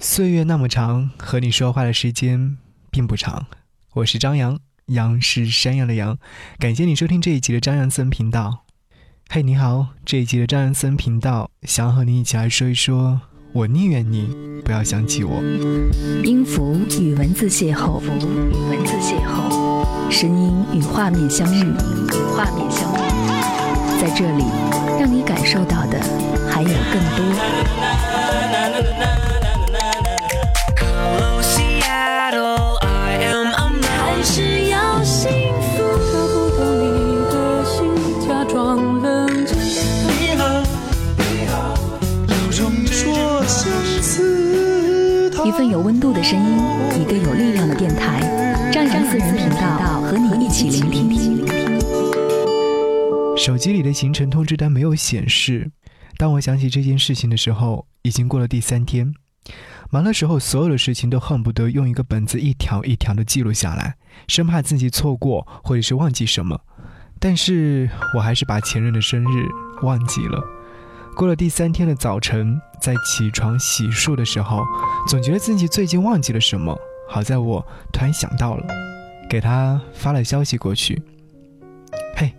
岁月那么长，和你说话的时间并不长。我是张扬，杨是山羊的羊。感谢你收听这一集的张扬森频道。嘿，你好，这一集的张扬森频道，想和你一起来说一说，我宁愿你不要想起我。音符与文字邂逅，符与文字邂逅，声音与画面相遇，与画面相遇，在这里，让你感受到的还有更多。份有温度的声音，一个有力量的电台，张扬私人频道和你一起聆听。手机里的行程通知单没有显示。当我想起这件事情的时候，已经过了第三天。忙的时候，所有的事情都恨不得用一个本子一条一条的记录下来，生怕自己错过或者是忘记什么。但是我还是把前任的生日忘记了。过了第三天的早晨，在起床洗漱的时候，总觉得自己最近忘记了什么。好在我突然想到了，给他发了消息过去。嘿，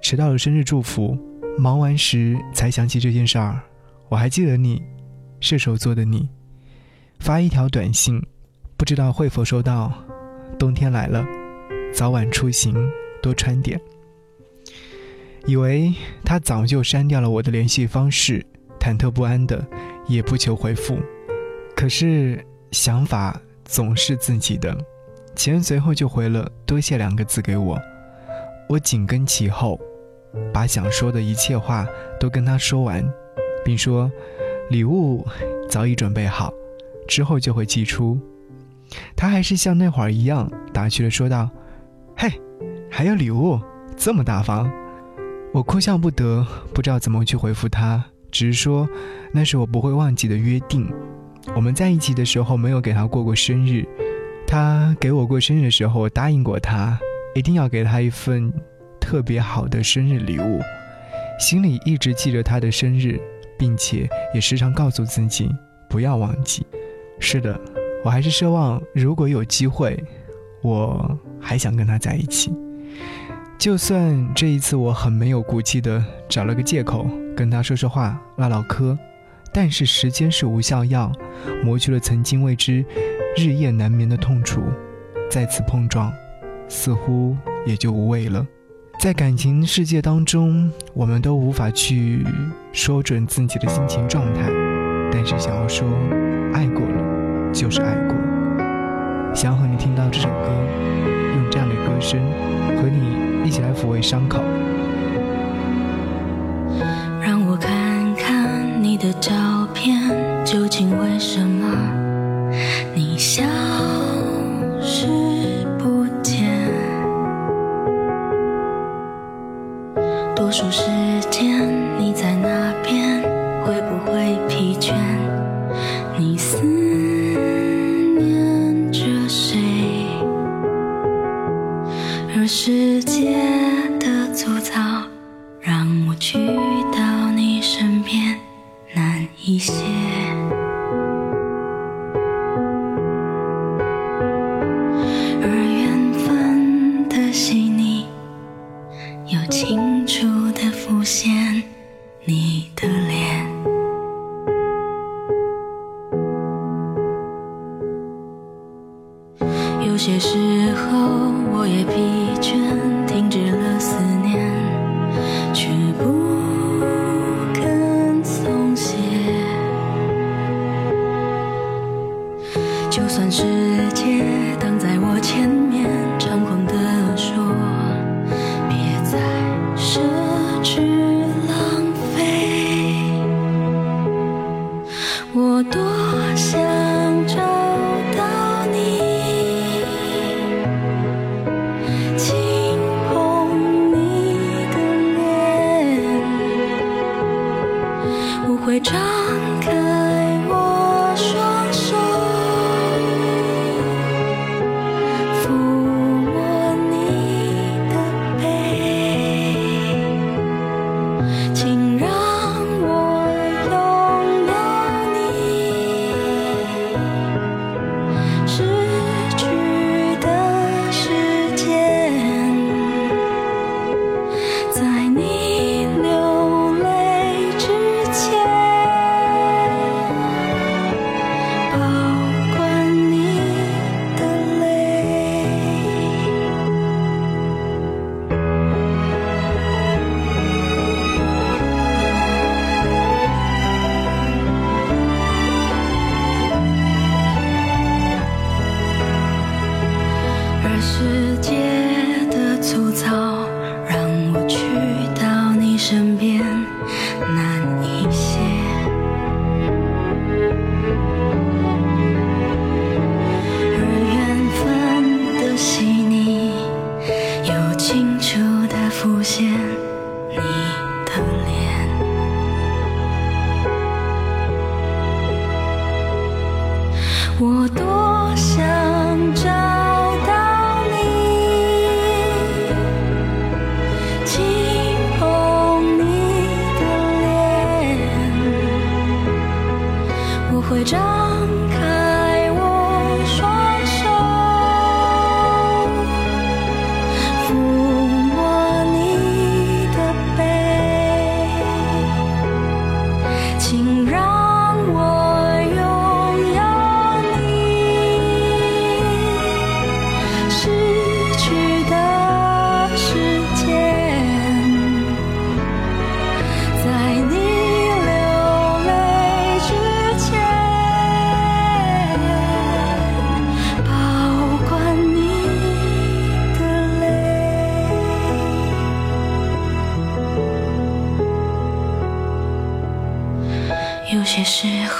迟到了生日祝福。忙完时才想起这件事儿。我还记得你，射手座的你，发一条短信，不知道会否收到。冬天来了，早晚出行多穿点。以为他早就删掉了我的联系方式，忐忑不安的，也不求回复。可是想法总是自己的，钱随后就回了“多谢”两个字给我。我紧跟其后，把想说的一切话都跟他说完，并说礼物早已准备好，之后就会寄出。他还是像那会儿一样打趣的说道：“嘿，还有礼物，这么大方。”我哭笑不得，不知道怎么去回复他，只是说那是我不会忘记的约定。我们在一起的时候没有给他过过生日，他给我过生日的时候，我答应过他一定要给他一份特别好的生日礼物，心里一直记着他的生日，并且也时常告诉自己不要忘记。是的，我还是奢望如果有机会，我还想跟他在一起。就算这一次我很没有骨气的找了个借口跟他说说话唠唠嗑，但是时间是无效药，磨去了曾经为之日夜难眠的痛楚，再次碰撞，似乎也就无味了。在感情世界当中，我们都无法去说准自己的心情状态，但是想要说爱过了就是爱过。想和你听到这首歌，用这样的歌声和你。一起来抚慰伤口。让我看看你的照片，究竟为什么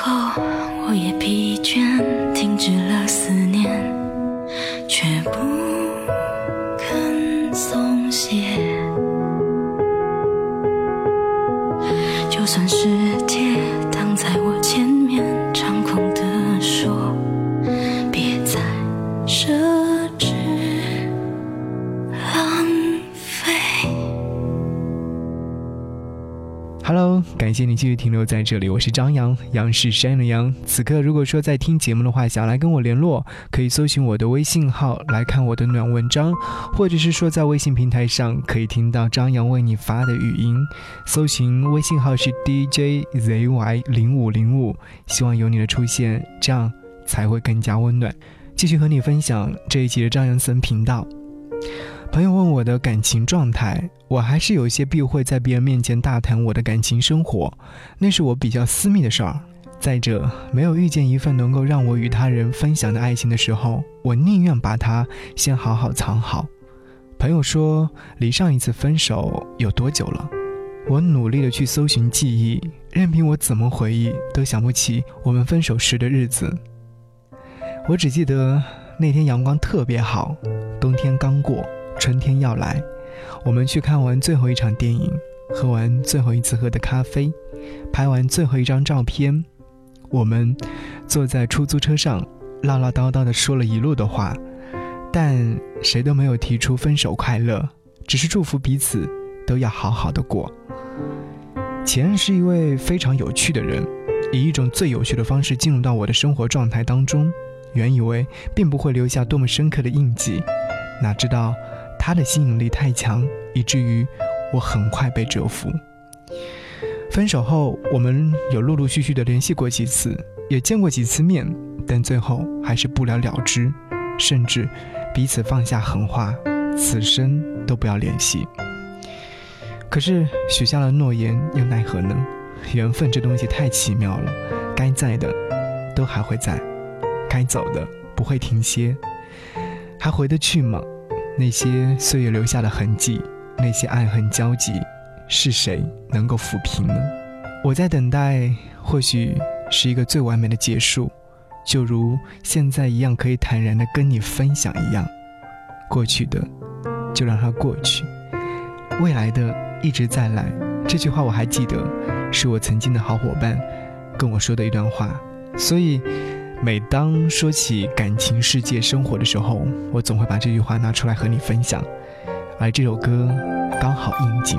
后我也疲倦停止了思念却不感谢你继续停留在这里，我是张扬，杨是山的杨。此刻如果说在听节目的话，想来跟我联络，可以搜寻我的微信号来看我的暖文章，或者是说在微信平台上可以听到张扬为你发的语音。搜寻微信号是 DJZY 零五零五，希望有你的出现，这样才会更加温暖。继续和你分享这一集的张扬森频道。朋友问我的感情状态，我还是有些避讳在别人面前大谈我的感情生活，那是我比较私密的事儿。再者，没有遇见一份能够让我与他人分享的爱情的时候，我宁愿把它先好好藏好。朋友说，离上一次分手有多久了？我努力的去搜寻记忆，任凭我怎么回忆，都想不起我们分手时的日子。我只记得那天阳光特别好，冬天刚过。春天要来，我们去看完最后一场电影，喝完最后一次喝的咖啡，拍完最后一张照片。我们坐在出租车上，唠唠叨叨地说了一路的话，但谁都没有提出分手快乐，只是祝福彼此都要好好的过。前任是一位非常有趣的人，以一种最有趣的方式进入到我的生活状态当中。原以为并不会留下多么深刻的印记，哪知道。他的吸引力太强，以至于我很快被折服。分手后，我们有陆陆续续的联系过几次，也见过几次面，但最后还是不了了之，甚至彼此放下狠话，此生都不要联系。可是许下了诺言，又奈何呢？缘分这东西太奇妙了，该在的都还会在，该走的不会停歇，还回得去吗？那些岁月留下的痕迹，那些爱恨交集，是谁能够抚平呢？我在等待，或许是一个最完美的结束，就如现在一样，可以坦然的跟你分享一样。过去的，就让它过去；未来的，一直在来。这句话我还记得，是我曾经的好伙伴跟我说的一段话，所以。每当说起感情世界生活的时候，我总会把这句话拿出来和你分享，而这首歌刚好应景。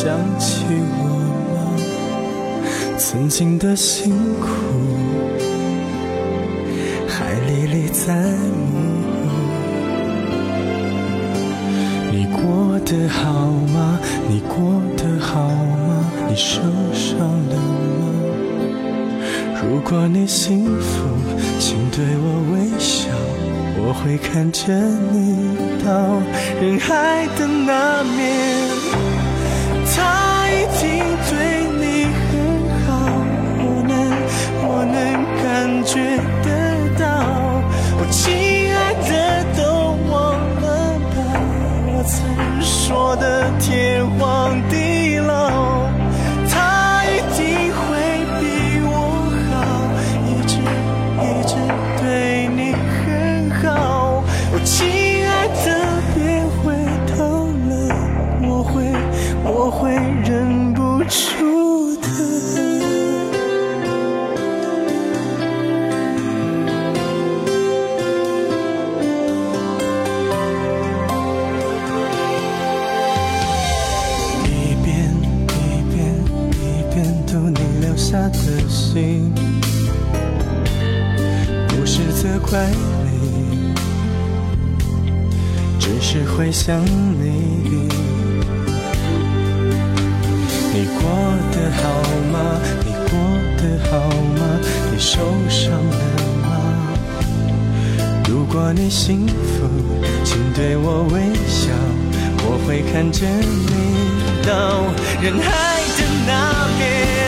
想起我吗？曾经的辛苦，还历历在目。你过得好吗？你过得好吗？你受伤了吗？如果你幸福，请对我微笑，我会看着你到人海的那面。一起。会想你。你过得好吗？你过得好吗？你受伤了吗？如果你幸福，请对我微笑，我会看着你到人海的那边。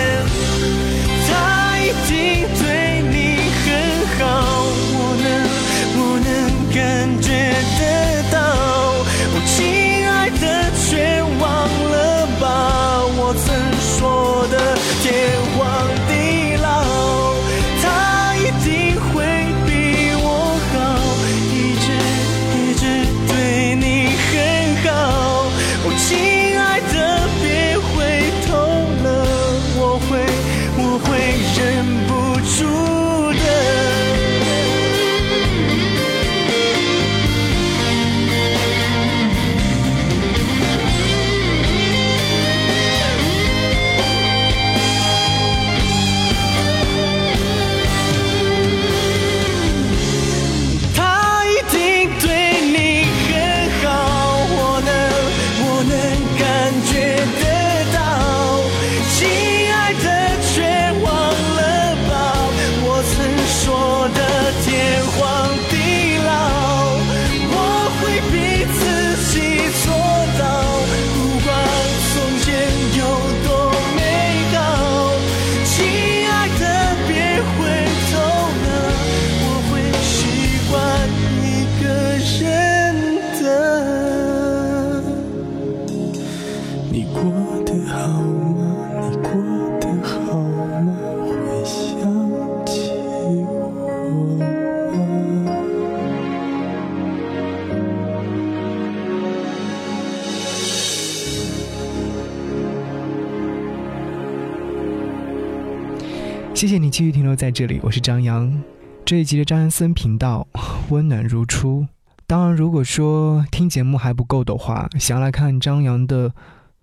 谢谢你继续停留在这里，我是张扬。这一集的张扬森频道温暖如初。当然，如果说听节目还不够的话，想要来看张扬的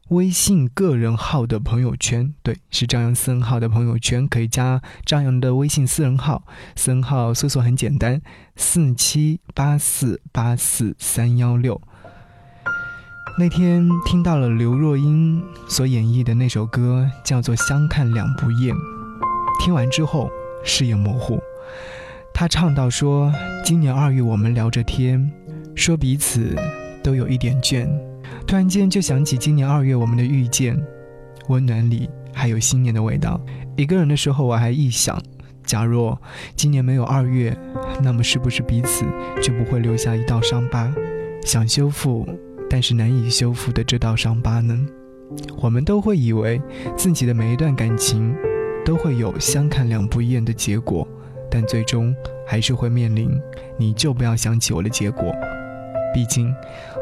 微信个人号的朋友圈，对，是张扬私人号的朋友圈，可以加张扬的微信私人号，私人号搜索很简单，四七八四八四三幺六。那天听到了刘若英所演绎的那首歌，叫做《相看两不厌》。听完之后，视野模糊。他唱到说：“今年二月，我们聊着天，说彼此都有一点倦。突然间就想起今年二月我们的遇见，温暖里还有新年的味道。一个人的时候，我还臆想，假若今年没有二月，那么是不是彼此就不会留下一道伤疤？想修复，但是难以修复的这道伤疤呢？我们都会以为自己的每一段感情。”都会有相看两不厌的结果，但最终还是会面临你就不要想起我的结果。毕竟，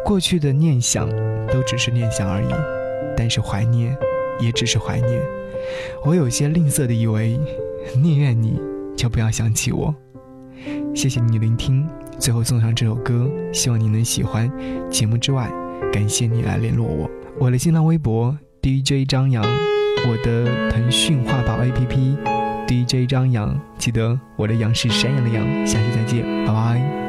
过去的念想都只是念想而已，但是怀念也只是怀念。我有些吝啬的以为，宁愿你就不要想起我。谢谢你聆听，最后送上这首歌，希望你能喜欢。节目之外，感谢你来联络我，我的新浪微博 DJ 张扬。我的腾讯画报 app dj 张扬记得我的羊是山羊的羊下期再见拜拜。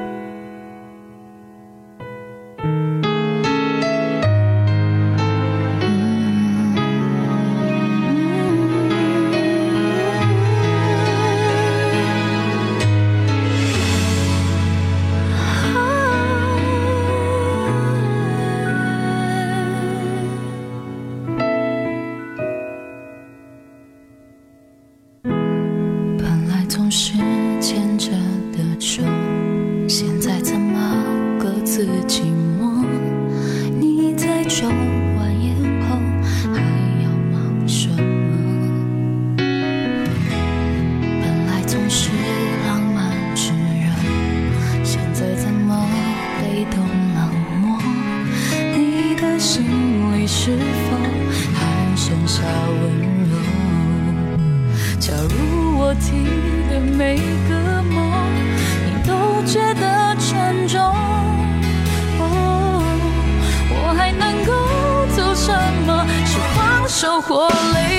生活累。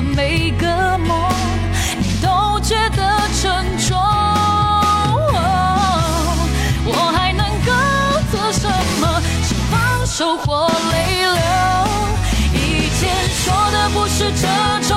每个梦你都觉得沉重。我还能够做什么？是放手或泪流。以前说的不是这种